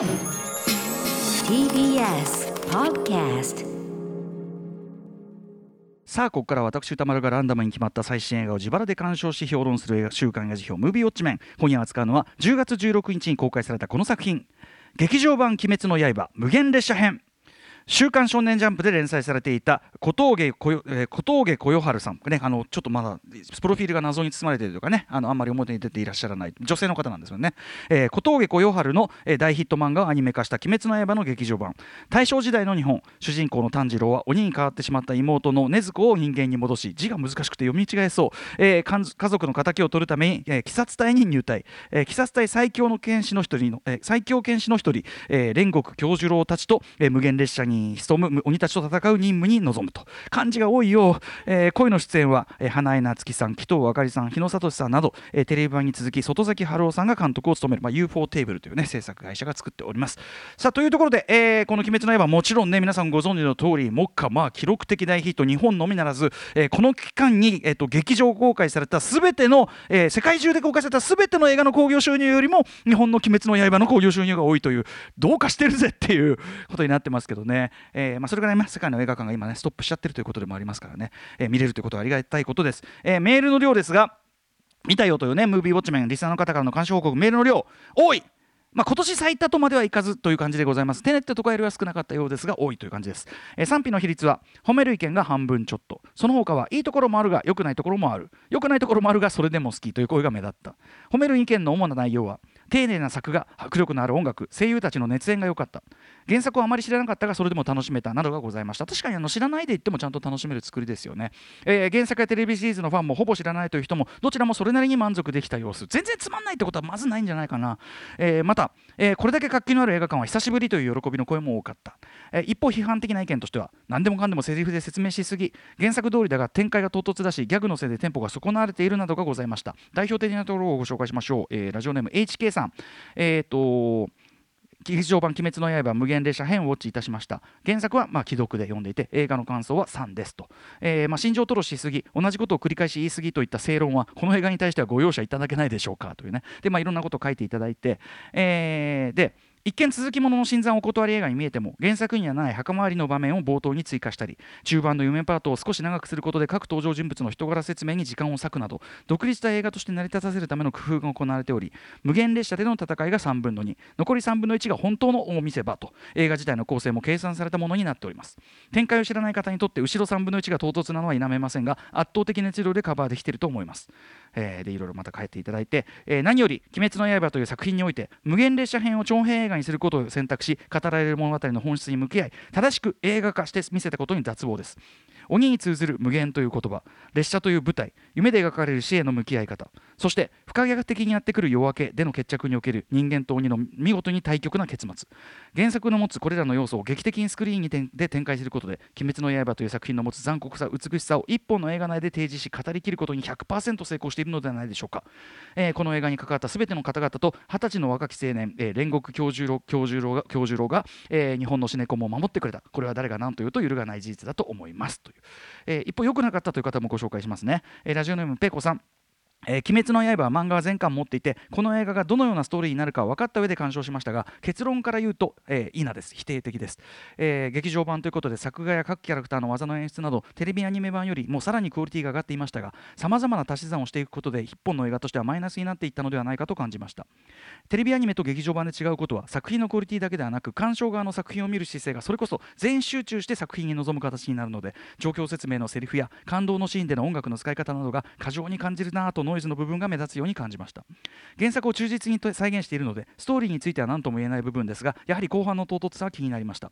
TBS Podcast さあここからは私歌丸がランダムに決まった最新映画を自腹で鑑賞し評論する映画週刊映画辞表「ムービーウォッチメン」今夜扱うのは10月16日に公開されたこの作品。劇場版「鬼滅の刃無限列車編」週刊少年ジャンプで連載されていた小峠小、えー小峠小夜春さん、ね、あのちょっとまだプロフィールが謎に包まれているとかねあのあんまり表に出ていらっしゃらない。女性の方なんですよね、えー小峠小夜春の、えー大ヒット漫画をアニメ化した「鬼滅の刃」の劇場版。大正時代の日本。主人公の炭治郎は鬼に変わってしまった妹の禰豆子を人間に戻し字が難しくて読み違えそう、えー家族の敵を取るために、えー鬼殺隊に入隊、えー鬼殺隊最強の剣士の一人の、えー最強剣士の一人、えー煉獄京次郎たちと、えー無限列車に潜む鬼たちと戦う任務に臨むと漢字が多いよう、えー、声の出演は、えー花江夏樹さん紀藤あかりさん日野聡さんなど、えーテレビ版に続き外崎春夫さんが監督を務める、まあ、UFO テーブルというね制作会社が作っておりますさあというところで、えーこの「鬼滅の刃」もちろんね皆さんご存知の通り目下まあ記録的大ヒット日本のみならず、えーこの期間に、えー、と劇場公開された全ての、えー世界中で公開された全ての映画の興行収入よりも日本の「鬼滅の刃」の興行収入が多いというどうかしてるぜっていうことになってますけどね、ねえーまあ、それぐらい、ね、世界の映画館が今ねストップしちゃってるということでもありますからね、えー見れるということはありがたいことです、えメールの量ですが見たよというねムービーウォッチメンリスナーの方からの監視報告メールの量多いまあ、今年最多とまではいかずという感じでございます。テネットとかよりは少なかったようですが多いという感じです。えー賛否の比率は褒める意見が半分ちょっと。その他はいいところもあるが良くないところもある。良くないところもあるがそれでも好きという声が目立った。褒める意見の主な内容は丁寧な作画、迫力のある音楽、声優たちの熱演が良かった。原作をあまり知らなかったがそれでも楽しめたなどがございました。確かにあの知らないで言ってもちゃんと楽しめる作りですよね。えー原作やテレビシリーズのファンもほぼ知らないという人もどちらもそれなりに満足できた様子。全然つまんないってことはまずないんじゃないかな。えーまた、えーこれだけ活気のある映画館は久しぶりという喜びの声も多かった。え一方批判的な意見としては何でもかんでもセリフで説明しすぎ原作通りだが展開が唐突だしギャグのせいでテンポが損なわれているなどがございました代表的なところをご紹介しましょう、えラジオネーム HK さんえっ、と劇場版「鬼滅の刃無限列車編」をウォッチいたしました。原作はまあ既読で読んでいて映画の感想は3ですと、えーまあ、心情吐露しすぎ同じことを繰り返し言いすぎといった正論はこの映画に対してはご容赦いただけないでしょうかというね。で、まあ、いろんなことを書いていただいて、えーで一見続きものの新参お断り映画に見えても原作にはない墓参りの場面を冒頭に追加したり中盤の夢パートを少し長くすることで各登場人物の人柄説明に時間を割くなど独立した映画として成り立たせるための工夫が行われており無限列車での戦いが3分の2残り3分の1が本当の大見せ場と映画自体の構成も計算されたものになっております。展開を知らない方にとって後ろ3分の1が唐突なのは否めませんが圧倒的熱量でカバーできていると思います。えーでいろいろまた書いていただいて、えー何より「鬼滅の刃」という作品において無限列車編を長編映画画にすることを選択し語られる物語の本質に向き合い正しく映画化して見せたことに脱帽です。鬼に通ずる無限という言葉列車という舞台夢で描かれる死への向き合い方。そして不可逆的にやってくる夜明けでの決着における人間と鬼の見事に対極な結末。原作の持つこれらの要素を劇的にスクリーンにてで展開することで「鬼滅の刃」という作品の持つ残酷さ美しさを一本の映画内で提示し語りきることに100%成功しているのではないでしょうか、えーこの映画に関わった全ての方々と二十歳の若き青年、えー煉獄京十郎京十郎が京十郎が、えー日本のシネコンを守ってくれた。これは誰が何と言うと揺るがない事実だと思います。という、え一方良くなかったという方もご紹介しますね、えラジオネームペコさん。えー鬼滅の刃は漫画は全巻持っていてこの映画がどのようなストーリーになるか分かった上で鑑賞しましたが結論から言うと、えーいいなです。否定的です、えー劇場版ということで作画や各キャラクターの技の演出などテレビアニメ版よりもさらにクオリティが上がっていましたがさまざまな足し算をしていくことで一本の映画としてはマイナスになっていったのではないかと感じました。テレビアニメと劇場版で違うことは作品のクオリティだけではなく鑑賞側の作品を見る姿勢がそれこそ全集中して作品に臨む形になるので状況説明のセリフや感動のシーンでの音楽の使い方などが過剰に感じるなぁとノイズの部分が目立つように感じました。原作を忠実に再現しているのでストーリーについては何とも言えない部分ですがやはり後半の唐突さは気になりました。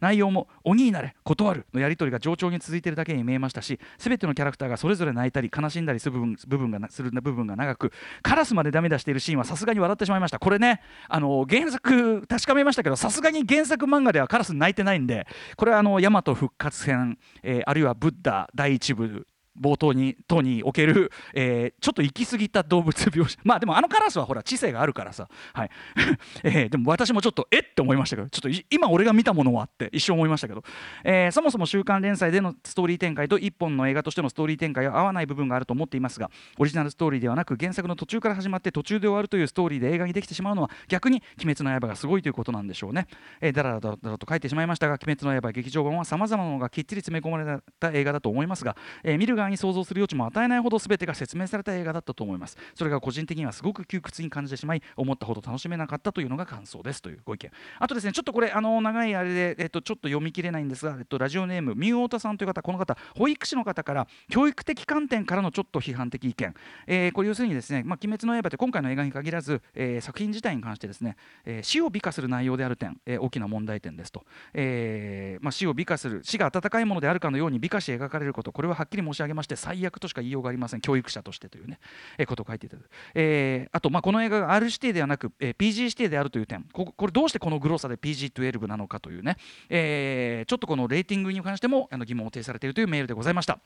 内容も「鬼になれ断る」のやり取りが冗長に続いているだけに見えましたし全てのキャラクターがそれぞれ泣いたり悲しんだりする部分部分がする部分が長くカラスまでダメ出しているシーンはさすがに笑ってしまいました。これねあの原作確かめましたけどさすがに原作漫画ではカラス泣いてないんでこれはあの大和復活編、えーあるいはブッダ第一部冒頭にとにおける、えー、ちょっと行き過ぎた動物描写 まあでもあのカラスはほら知性があるからさ、はい。えー、でも私もちょっとえって思いましたけどちょっと今俺が見たものはって一瞬思いましたけど、えー、そもそも週刊連載でのストーリー展開と一本の映画としてのストーリー展開は合わない部分があると思っていますがオリジナルストーリーではなく原作の途中から始まって途中で終わるというストーリーで映画にできてしまうのは逆に「鬼滅の刃」がすごいということなんでしょうね、えー、だらだらだらと書いてしまいましたが「鬼滅の刃」劇場版はさまざまなのがきっちり詰め込まれた映画だと思いますが、えー、見る側に想像する余地も与えないほど全てが説明された映画だったと思います。それが個人的にはすごく窮屈に感じてしまい思ったほど楽しめなかったというのが感想です。というご意見。あとですねちょっとこれあの長いあれで、えっと、ちょっと読み切れないんですが、えっと、ラジオネームみゆおたさんという方この方保育士の方から教育的観点からのちょっと批判的意見、えー、これ要するにですね、まあ、鬼滅の刃って今回の映画に限らず、えー、作品自体に関してですね、えー、死を美化する内容である点、え、大きな問題点ですと、えまあ、死を美化する死が温かいものであるかのように美化し描かれることこれははっきり申し上げますまして最悪としか言いようがありません。教育者としてというね、えー、ことを書いていただく、えー、あと、まあ、この映画が R 指定ではなく、えー、PG 指定であるという点。ここれどうしてこのグローサで PG12 なのかというね、えー、ちょっとこのレーティングに関してもあの疑問を呈されているというメールでございました。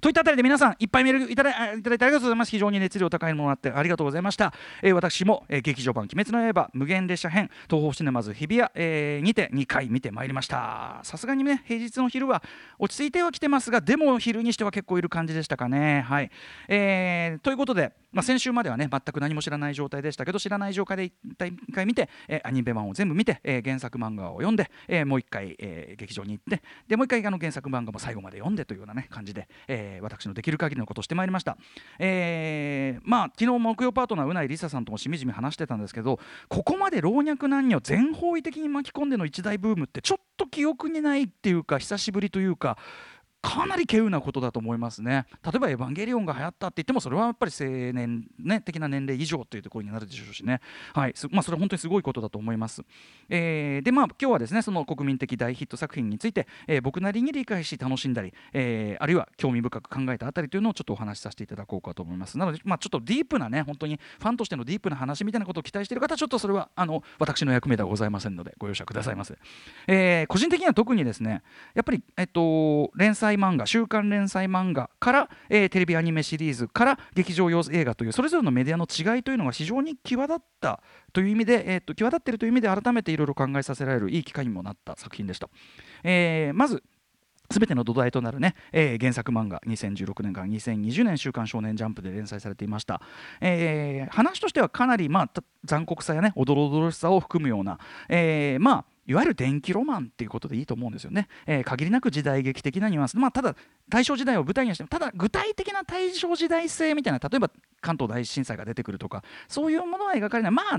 といったあたりで皆さんいっぱいメールいただいただいてありがとうございます。非常に熱量高いものがあってありがとうございました、えー、私も、えー、劇場版鬼滅の刃無限列車編東方シネマズ日比谷、えー、にて2回見てまいりました。さすがにね平日の昼は落ち着いてはきてますがでも昼にしては結構いる感じでしたかね。はい、えー、ということでまあ、先週まではね全く何も知らない状態でしたけど知らない状態で一回見て、えー、アニメ版を全部見て、え、原作漫画を読んで、え、もう一回、え、劇場に行ってでもう一回あの原作漫画も最後まで読んでというような、ね、感じで、え、私のできる限りのことをしてまいりました、えー、まあ昨日木曜パートナーうないりささんともしみじみ話してたんですけどここまで老若男女全方位的に巻き込んでの一大ブームってちょっと記憶にないっていうか久しぶりというかかなり稀有なことだと思いますね。例えば「エヴァンゲリオン」が流行ったって言ってもそれはやっぱり青年、ね、的な年齢以上というところになるでしょうしね、はい。まあ、それは本当にすごいことだと思います、えー、でまあ今日はですねその国民的大ヒット作品について、えー、僕なりに理解し楽しんだり、えー、あるいは興味深く考えたあたりというのをちょっとお話しさせていただこうかと思います。なので、まあ、ちょっとディープなね本当にファンとしてのディープな話みたいなことを期待している方はちょっとそれはあの私の役目ではございませんのでご容赦くださいませ、え、個人的には特にですねやっぱり、えっと、連載漫画週刊連載漫画から、えー、テレビアニメシリーズから劇場用映画というそれぞれのメディアの違いというのが非常に際立ったという意味で、えーと、際立っているという意味で改めていろいろ考えさせられるいい機会にもなった作品でした。えー、まずすべての土台となるね、えー、原作漫画2016年から2020年週刊少年ジャンプで連載されていました、えー、話としてはかなり、まあ、残酷さやねおどろおどろしさを含むような、えー、まあいわゆる電気ロマンっていうことでいいと思うんですよね、えー、限りなく時代劇的なニュアンス、まあ、ただ大正時代を舞台にしてもただ具体的な大正時代性みたいな例えば関東大震災が出てくるとかそういうものは描かれない。まあ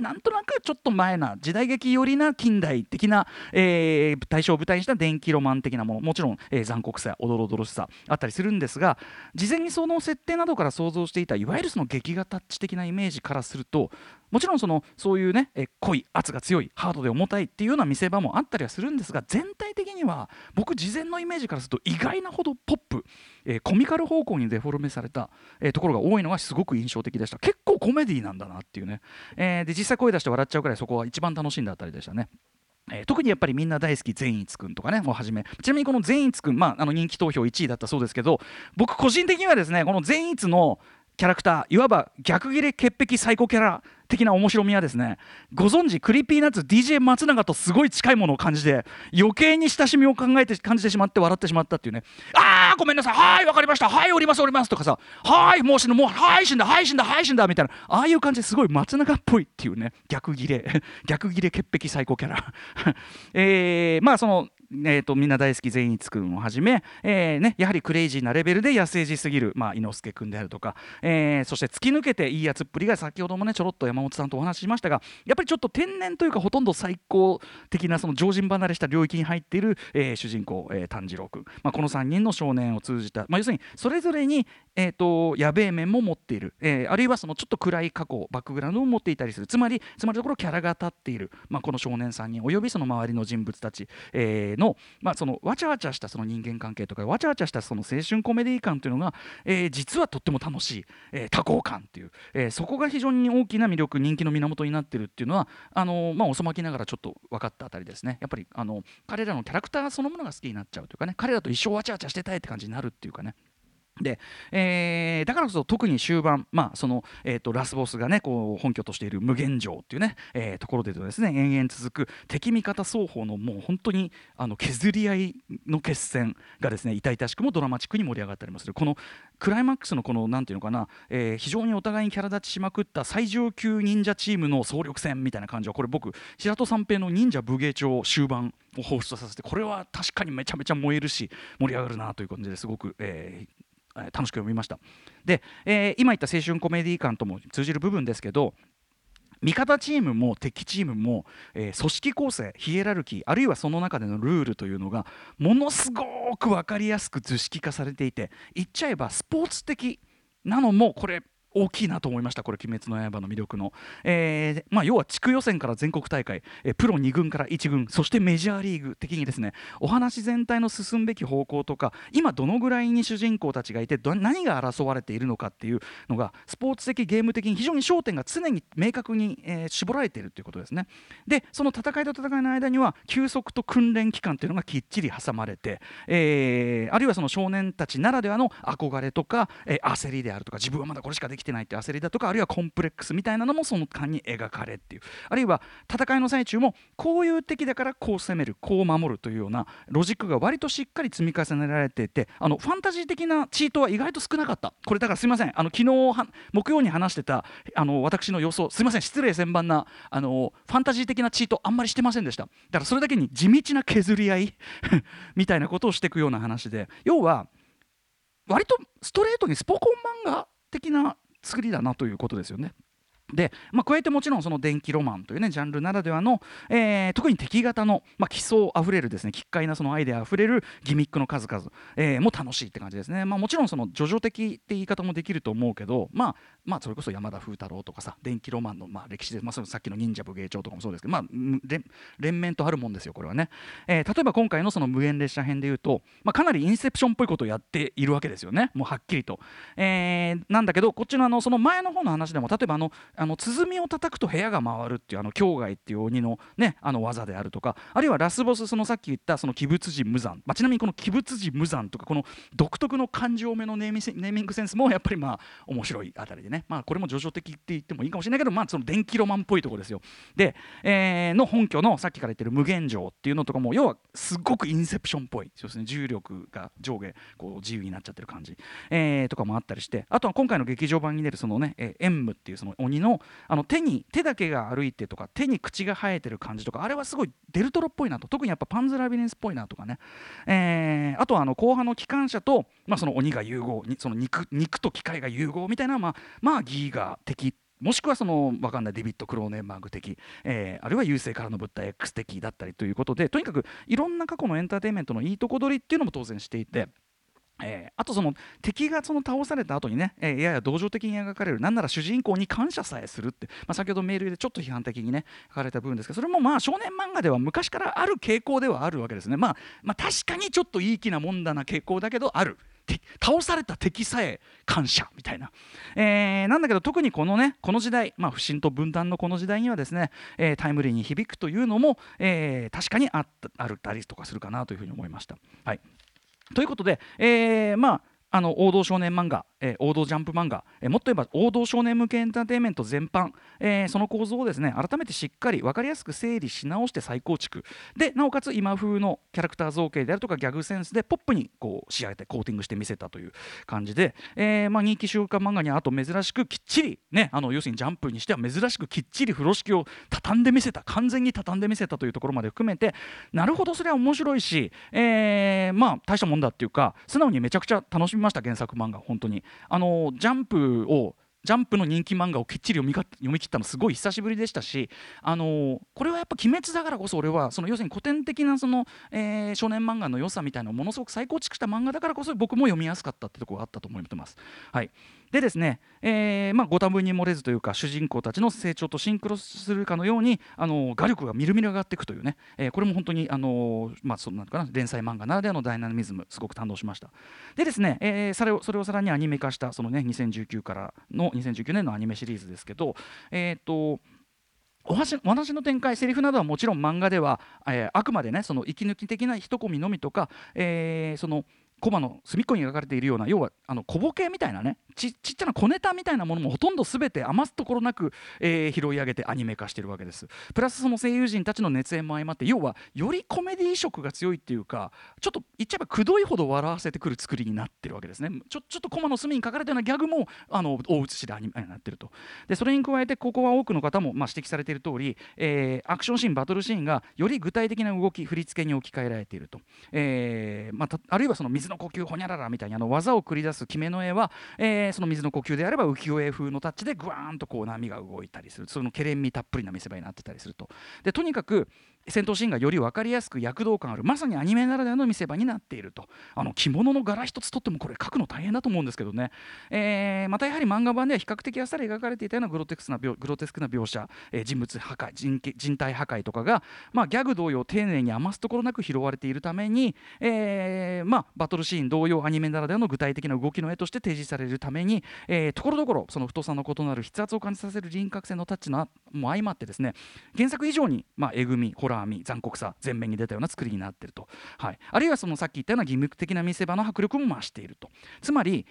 なんとなくちょっと前な時代劇寄りな近代的な、えー、大正を舞台にした電気ロマン的なもの。もちろん、えー、残酷さおどろおどろしさあったりするんですが事前にその設定などから想像していたいわゆるその劇画タッチ的なイメージからするともちろんそのそういうね、え濃い圧が強いハードで重たいっていうような見せ場もあったりはするんですが全体的には僕事前のイメージからすると意外なほどポップ、え、コミカル方向にデフォルメされた、え、ところが多いのがすごく印象的でした結構コメディなんだなっていうね、え、で実際声出して笑っちゃうくらいそこは一番楽しんだあたりでしたね。えー、特にやっぱりみんな大好き善逸くんとかねもうはじめちなみにこの善逸くん、まあ、あの人気投票1位だったそうですけど僕個人的にはですねこの善逸のキャラクターいわば逆切れ潔癖サイコキャラ的な面白みはですねご存知クリーピーナッツ DJ 松永とすごい近いものを感じて余計に親しみを考えて感じてしまって笑ってしまったっていうねあーごめんなさい。はいわかりました。はいおりますおりますとかさはいもう死ぬ。もうはい死んだ。はい死んだ。はい死んだ。みたいな。ああいう感じですごい松永っぽいっていうね逆ギレ 逆ギレ潔癖最高キャラ。えー、まあそのえーと、みんな大好き善逸君をはじめ、えーね、やはりクレイジーなレベルで野生児すぎる、まあ、伊之助君であるとか、えー、そして突き抜けていいやつっぷりが先ほどもねちょろっと山本さんとお話ししましたがやっぱりちょっと天然というかほとんど最高的なその常人離れした領域に入っている、えー、主人公、えー、炭治郎君、まあ、この3人の少年を通じた、まあ、要するにそれぞれに、えーと、やべえ面も持っている、えー、あるいはそのちょっと暗い過去バックグラウンドを持っていたりする。つまりつまりところキャラが立っている、まあ、この少年3人およびその周りの人物たち、えー、の,、まあそのわちゃわちゃしたその人間関係とかわちゃわちゃしたその青春コメディ感というのが、えー、実はとっても楽しい、えー、多幸感という、えー、そこが非常に大きな魅力人気の源になってるっていうのはあのー、まあ遅まきながらちょっと分かったあたりですね。やっぱりあの彼らのキャラクターそのものが好きになっちゃうというかね彼らと一生わちゃわちゃしてたいって感じになるっていうかね。で、えー、だからこそ特に終盤、まあそのえーと、ラスボスがねこう本拠としている無限城っていうね、えー、ところでですね延々続く敵味方双方のもう本当にあの削り合いの決戦がですね痛々しくもドラマチックに盛り上がったりもする。このクライマックスのこのなんていうのかな、えー、非常にお互いにキャラ立ちしまくった最上級忍者チームの総力戦みたいな感じはこれ僕白戸三平の忍者武芸帳終盤を放出させてこれは確かにめちゃめちゃ燃えるし盛り上がるなという感じですごく、えー、楽しく読みました。で、えー、今言った青春コメディ感とも通じる部分ですけど味方チームも敵チームも、えー、組織構成ヒエラルキーあるいはその中でのルールというのがものすごく分かりやすく図式化されていて言っちゃえばスポーツ的なのもこれ大きいなと思いました。これ「鬼滅の刃」の魅力の、えーまあ、要は地区予選から全国大会、え、プロ2軍から1軍。そしてメジャーリーグ的にですねお話全体の進むべき方向とか今どのぐらいに主人公たちがいて何が争われているのかっていうのがスポーツ的ゲーム的に非常に焦点が常に明確に、えー、絞られているということですね。でその戦いと戦いの間には休息と訓練期間というのがきっちり挟まれて、えー、あるいはその少年たちならではの憧れとか、えー、焦りであるとか自分はまだこれしかできてないって焦りだとかあるいはコンプレックスみたいなのもその間に描かれっていう。あるいは戦いの最中もこういう敵だからこう攻めるこう守るというようなロジックが割としっかり積み重ねられていてあのファンタジー的なチートは意外と少なかった。これだからすいません。あの昨日木曜に話してたあの私の予想すいません失礼千万なあのファンタジー的なチートあんまりしてませんでした。だからそれだけに地道な削り合い みたいなことをしていくような話で。要は割とストレートにスポコン漫画的な作りだなということですよね。で、まあ、加えてもちろんその電気ロマンというねジャンルならではの、えー、特に敵型の、まあ、奇想あふれるですね奇怪なそのアイデアあふれるギミックの数々、えー、も楽しいって感じですね、まあ、もちろんその叙々的って言い方もできると思うけど、まあ、まあそれこそ山田風太郎とかさ電気ロマンのまあ歴史で、まあ、さっきの忍者武芸帳とかもそうですけど、まあ、連綿とあるもんですよこれはね、えー、例えば今回のその無限列車編でいうと、まあ、かなりインセプションっぽいことをやっているわけですよね。もうはっきりと、えー、なんだけどこっちのあのその前の方の話でも例えばあのあの鼓を叩くと部屋が回るっていうあの境外っていう鬼の,、ね、あの技であるとかあるいはラスボスそのさっき言ったその鬼物人無惨、まあ、ちなみにこの鬼物人無惨とかこの独特の感情目のネーミングセンスもやっぱりまあ面白いあたりでね、まあ、これも叙々的って言ってもいいかもしれないけど、まあ、その電気ロマンっぽいとこですよ。で、えー、の本拠のさっきから言ってる無限城っていうのとかも要はすごくインセプションっぽい。そうですね重力が上下こう自由になっちゃってる感じ、えー、とかもあったりして。あとは今回の劇場版に出るそのね、えー、演武っていうその鬼ののあの手に手だけが歩いてとか手に口が生えてる感じとかあれはすごいデルトロっぽいなと特にやっぱパンズラビリンスっぽいなとかね、えー、あとはあの後半の機関車と、まあ、その鬼が融合その肉肉と機械が融合みたいなまあまあギーガ的もしくはその分かんないデビッド・クローネンバーグ的、えー、あるいは優勢からの物体 X 的だったりということでとにかくいろんな過去のエンターテインメントのいいとこ取りっていうのも当然していて。えー、あとその敵がその倒された後にね、えー、やや同情的に描かれるなんなら主人公に感謝さえするって、まあ、先ほどメールでちょっと批判的にね書かれた部分ですけどそれもまあ少年漫画では昔からある傾向ではあるわけですね、まあ、まあ確かにちょっといい気なもんだな傾向だけどある。倒された敵さえ感謝みたいな、えー、なんだけど特にこのねこの時代、まあ、不信と分断のこの時代にはですね、えー、タイムリーに響くというのも、えー、確かにあったあるたりとかするかなというふうに思いました。はい。ということで、えー、まああの王道少年漫画、えー、王道ジャンプ漫画、えー、もっと言えば王道少年向けエンターテインメント全般、えー、その構造をですね改めてしっかり分かりやすく整理し直して再構築。でなおかつ今風のキャラクター造形であるとかギャグセンスでポップにこう仕上げてコーティングしてみせたという感じで、えーまあ、人気週刊漫画にあと珍しくきっちり、ね、あの要するにジャンプにしては珍しくきっちり風呂敷を畳んでみせた完全に畳んでみせたというところまで含めてなるほどそれは面白いし、えー、まあ大したもんだっていうか素直にめちゃくちゃ楽しみました原作漫画本当にあのジャンプをジャンプの人気漫画をきっちり読み読み切ったのすごい久しぶりでしたし、あのこれはやっぱ「鬼滅」だからこそ俺はその要するに古典的なその、えー、少年漫画の良さみたいなものすごく再構築した漫画だからこそ僕も読みやすかったってところがあったと思ってます。はいでですね、えーまあ、ご多分に漏れずというか主人公たちの成長とシンクロするかのようにあの画力がみるみる上がっていくというね、えー、これも本当にあの、まあ、そなんかな連載漫画ならではのダイナミズムすごく堪能しました。でですね、えー、それをそれをさらにアニメ化したその、ね、2019からの2019年のアニメシリーズですけどえっ、とお話の展開セリフなどはもちろん漫画では、えー、あくまでねその息抜き的な一コミのみとか、えー、そのコマの隅っこに描かれているような要はあの小ボケみたいなねちちっちゃな小ネタみたいなものもほとんど全て余すところなく、えー、拾い上げてアニメ化してるわけです。プラスその声優陣たちの熱演も相まって要はよりコメディ色が強いっていうかちょっと言っちゃえばくどいほど笑わせてくる作りになってるわけですね。ちょちょっとコマの隅に書かれたようなギャグもあの大写しでアニメになってると。でそれに加えてここは多くの方も、まあ、指摘されている通り、えー、アクションシーンバトルシーンがより具体的な動き振り付けに置き換えられていると、えーまあ、あるいはその水の呼吸ほにゃららみたいにあの技を繰り出す決めの絵は、えー、その水の呼吸であれば浮世絵風のタッチでグワーンとこう波が動いたりする。そのけれんみたっぷりな見せ場になってたりすると。でとにかく戦闘シーンがより分かりやすく躍動感あるまさにアニメならではの見せ場になっていると。あの着物の柄一つとってもこれ描くの大変だと思うんですけどね、えー、またやはり漫画版では比較的あっさり描かれていたようなグロテクスなグロテスクな描写、えー、人物破壊人人体破壊とかが、まあ、ギャグ同様丁寧に余すところなく拾われているために、えーまあ、バトルシーン同様アニメならではの具体的な動きの絵として提示されるために、え、ところどころその太さの異なる筆圧を感じさせる輪郭線のタッチのも相まってですね原作以上に、まあ、えぐみホラー味残酷さ前面に出たような作りになっていると、はい、あるいはそのさっき言ったような義務的な見せ場の迫力も増しているとつまり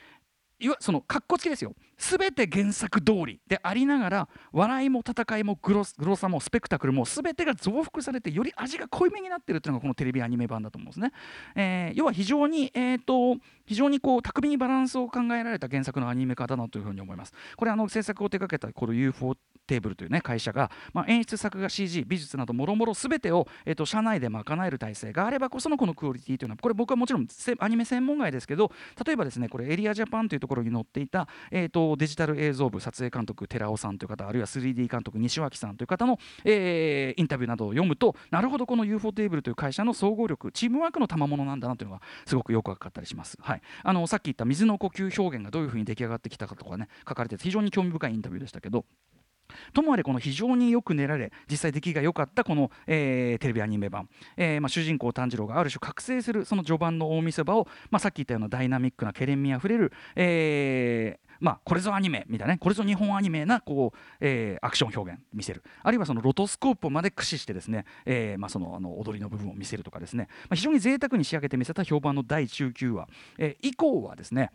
いわそのかっこつきですよ全て原作通りでありながら笑いも戦いもグログロさもスペクタクルも全てが増幅されてより味が濃いめになってるっていうのがこのテレビアニメ版だと思うんですね、えー、要は非常に、えーと、非常にこう巧みにバランスを考えられた原作のアニメ化だなというふうに思います。これあの制作を手掛けたこの UFO テーブルという、ね、会社が、まあ、演出作画 CG 美術などもろもろ全てを、えーと、社内で賄える体制があればこそのこのクオリティというのはこれ僕はもちろんアニメ専門外ですけど例えばですねこれエリアジャパンというところに載っていた、えーと、デジタル映像部撮影監督寺尾さんという方あるいは 3D 監督西脇さんという方の、えー、インタビューなどを読むとなるほどこの UFO テーブルという会社の総合力チームワークの賜物なんだなというのがすごくよく分かったりします、はい、あのさっき言った水の呼吸表現がどういうふうに出来上がってきたかとかね書かれてて非常に興味深いインタビューでしたけどともあれこの非常によく練られ実際出来が良かったこの、えー、テレビアニメ版、えーまあ、主人公炭治郎がある種覚醒するその序盤の大見せ場を、まあ、さっき言ったようなダイナミックなけれんみあふれる、えーまあ、これぞアニメみたいなね。これぞ日本アニメなこう、えー、アクション表現見せる。あるいはそのロトスコープまで駆使してですね、えーまあ、そのあの踊りの部分を見せるとかですね、まあ、非常に贅沢に仕上げて見せた評判の第19話、えー、以降はですね、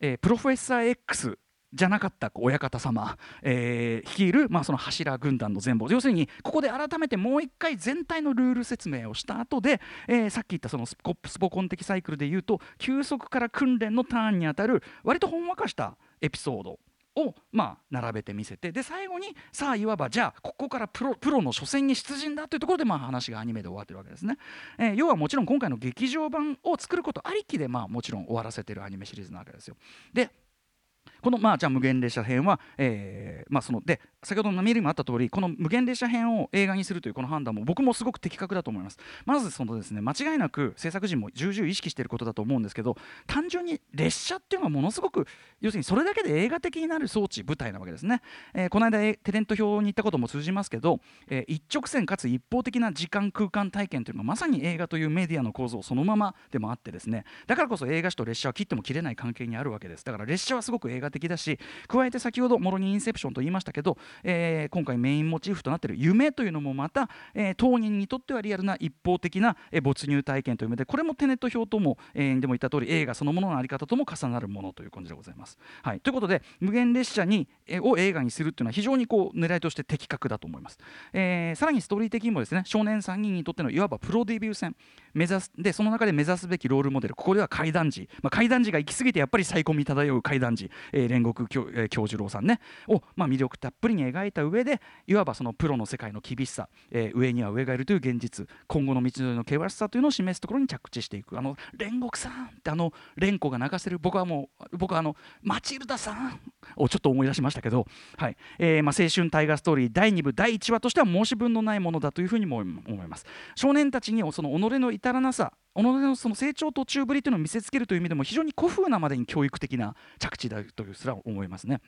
えー、プロフェッサー X じゃなかった親方様、えー、率いる、まあ、その柱軍団の全貌。要するにここで改めてもう一回全体のルール説明をした後で、えー、さっき言ったそのスポスポコン的サイクルでいうと休息から訓練のターンにあたる割とほんわかしたエピソードをまあ並べてみせてで最後にさあいわばじゃあここからプロプロの初戦に出陣だというところでまあ話がアニメで終わってるわけですね、えー、要はもちろん今回の劇場版を作ることありきでまあもちろん終わらせてるアニメシリーズなわけですよ。でこのまあじゃあ無限列車編は、えーまあ、そので先ほどの見るにもあった通りこの無限列車編を映画にするというこの判断も僕もすごく的確だと思います。まずそのですね間違いなく制作陣も重々意識していることだと思うんですけど単純に列車っていうのはものすごく要するにそれだけで映画的になる装置舞台なわけですね、えー、この間テレント表に行ったことも通じますけど、えー、一直線かつ一方的な時間空間体験というのがまさに映画というメディアの構造そのままでもあってですね。だからこそ映画史と列車は切っても切れない関係にあるわけです。だから列車はすごく映画的だし加えて先ほどもろにインセプションと言いましたけど、えー、今回メインモチーフとなっている夢というのもまた、えー、当人にとってはリアルな一方的な、えー、没入体験という意味でこれもテネット表とも、えー、でも言った通り映画そのものの在り方とも重なるものという感じでございます。はい、ということで無限列車に、えー、を映画にするというのは非常にこう狙いとして的確だと思います。えー、さらにストーリー的にもですね少年3人にとってのいわばプロデビュー戦。目指すでその中で目指すべきロールモデル。ここでは怪談時、まあ、怪談時が行き過ぎてやっぱり最高に漂う怪談時、えー、煉獄教,、えー、教授郎さんね。を、まあ、魅力たっぷりに描いた上でいわばそのプロの世界の厳しさ、えー、上には上がいるという現実今後の道のりの険しさというのを示すところに着地していく。あの煉獄さんってあの蓮子が泣かせる僕はもう僕はあのマチルダさんをちょっと思い出しましたけど、はい。えーまあ、青春大河ストーリー第2部第1話としては申し分のないものだというふうにも思います。少年たちにその己の至らなさ己のその成長途中ぶりというのを見せつけるという意味でも非常に古風なまでに教育的な着地だというすら思いますね。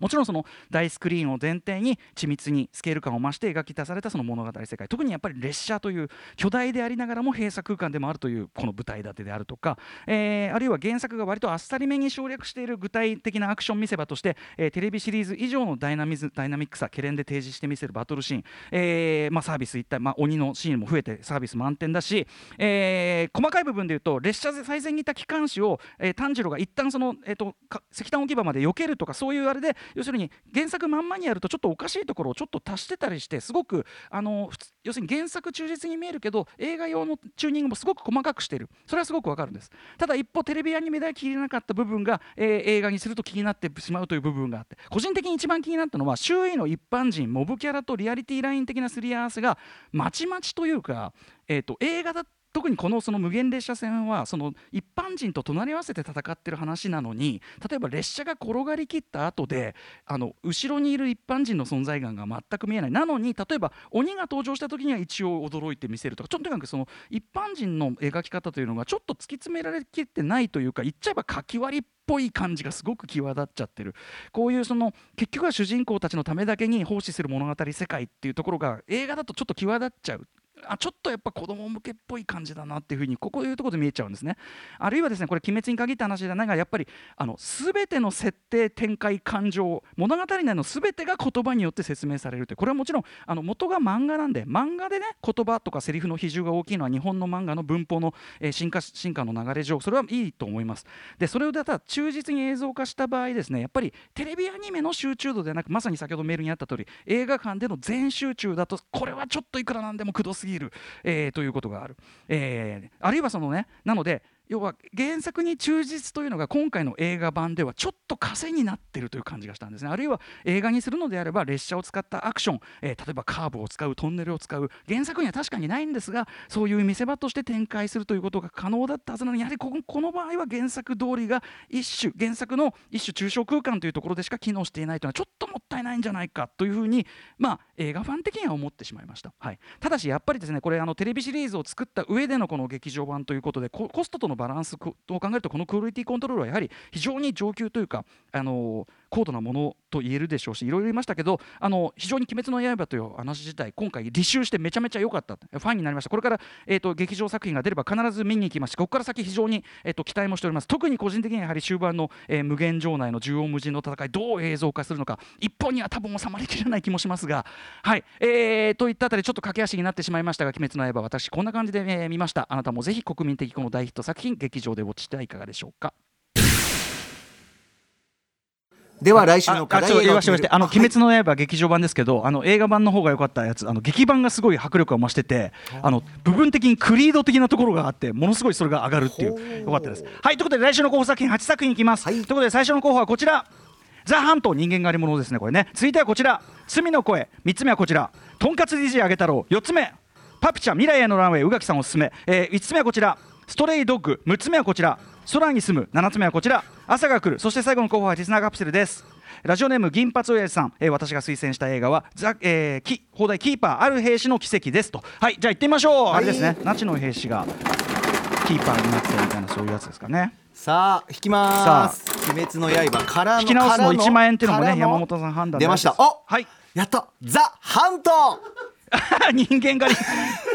もちろんその大スクリーンを前提に緻密にスケール感を増して描き出されたその物語世界。特にやっぱり列車という巨大でありながらも閉鎖空間でもあるというこの舞台立てであるとか、えー、あるいは原作が割とあっさりめに省略している具体的なアクション見せ場として、えー、テレビシリーズ以上のダイナミズダイナミックさ懸念で提示してみせるバトルシーン、えーまあ、サービス一体、まあ、鬼のシーンも増えてサービス満点だし、えー、細かい部分でいうと列車最前にいた機関士を、えー、炭治郎が一旦その、えーと、石炭置き場まで避けるとかそういうあれで要するに原作まんまにやるとちょっとおかしいところをちょっと足してたりしてすごくあの要するに原作忠実に見えるけど映画用のチューニングもすごく細かくしている。それはすごくわかるんです。ただ一方テレビアニメでは切れなかった部分が、えー、映画にすると気になってしまうという部分があって個人的に一番気になったのは周囲の一般人モブキャラとリアリティライン的なすり合わせがまちまちというか、えーと、映画だ特にこのその無限列車線はその一般人と隣り合わせて戦ってる話なのに例えば列車が転がりきった後であの後ろにいる一般人の存在感が全く見えない。なのに例えば鬼が登場した時には一応驚いて見せるとかちょっとにかくその一般人の描き方というのがちょっと突き詰められきってないというか言っちゃえば書き割りっぽい感じがすごく際立っちゃってる。こういうその結局は主人公たちのためだけに奉仕する物語世界っていうところが映画だとちょっと際立っちゃう。あちょっとやっぱ子供向けっぽい感じだなっていうふうにここいうところで見えちゃうんですね。あるいはですねこれ鬼滅に限った話じゃないがやっぱりあの全ての設定展開感情物語内の全てが言葉によって説明されるという。これはもちろんあの元が漫画なんで漫画でね言葉とかセリフの比重が大きいのは日本の漫画の文法の、えー、進化進化の流れ上それはいいと思います。でそれをただ忠実に映像化した場合ですねやっぱりテレビアニメの集中度ではなくまさに先ほどメールにあった通り映画館での全集中だとこれはちょっといくらなんでもくどすぎる、えー、ということがある、えー、あるいはそのねなので要は原作に忠実というのが今回の映画版ではちょっと枷になっているという感じがしたんですね。あるいは映画にするのであれば列車を使ったアクション、えー、例えばカーブを使うトンネルを使う。原作には確かにないんですがそういう見せ場として展開するということが可能だったはずなのにやはりこの場合は原作通りが一種原作の一種抽象空間というところでしか機能していないというのはちょっともったいないんじゃないかというふうにまあ映画ファン的には思ってしまいました、はい、ただしやっぱりですねこれあのテレビシリーズを作った上でのこの劇場版ということでコストとのバランスを考えるとこのクオリティコントロールはやはり非常に上級というか、あの高度なものと言えるでしょうしいろいろ言いましたけどあの非常に「鬼滅の刃」という話自体今回履修してめちゃめちゃ良かった。ファンになりました。これから、えーと、劇場作品が出れば必ず見に行きますしここから先非常に、えーと、期待もしております。特に個人的にはやはり終盤の、えー、無限城内の縦横無尽の戦いどう映像化するのか一本には多分収まりきれない気もしますがはい、えー、といったあたりちょっと駆け足になってしまいましたが「鬼滅の刃」私こんな感じで、えー、見ました。あなたもぜひ国民的この大ヒット作品劇場でウォッチしてはいかがでしょうか。では来週の課題映画してあの鬼滅の刃劇場版ですけど、あの映画版の方が良かったやつあの劇版がすごい迫力が増しててあ。の部分的にクリード的なところがあってものすごいそれが上がるっていう良かったです。はいということで来週の候補作品8作品いきます、はい、ということで最初の候補はこちら。ザ・ハント人間狩り物ですねこれね。続いてはこちら。罪の声。3つ目はこちら。とんかつ DJ あげ太郎。4つ目。パピチャ未来へのランウェイ。宇垣さんおすすめ、えー、5つ目はこちら。ストレイドッグ。6つ目はこちら空に住む7つ目はこちら。朝が来る。そして最後の候補はリスナーカプセルです。ラジオネーム銀髪親父さん、えー、私が推薦した映画はザ、えー、き放題キーパーある兵士の奇跡です。と。はいじゃあ行ってみましょう、はい、あれですね。ナチの兵士がキーパーになってみたいなそういうやつですかね。さあ引きます。鬼滅の刃からの引き直すの1万円っていうのもね山本さん判断出ました。おはい。やったザ・ハント 人間狩り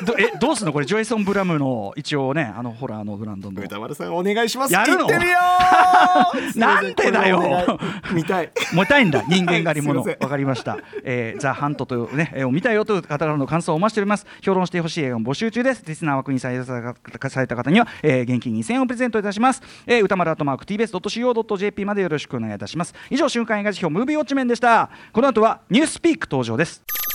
どえどうすんの？これジョイソン・ブラムの一応ねあのホラーのブランドの。歌丸さんお願いします。やるの？なんでだよ。見たい。見たい。んだ。人間狩りもの わかりました、えー、ザ・ハントというね、えー、見たよという方からの感想をお待ちしております。評論してほしい映画を募集中です。リスナー枠に採用された方には、えー、現金2000円をプレゼントいたします、えー、歌丸アートマーク TBS.CO.JP までよろしくお願いいたします。以上瞬間映画辞表ムービーウォッチメンでした。この後はニュースピーク登場です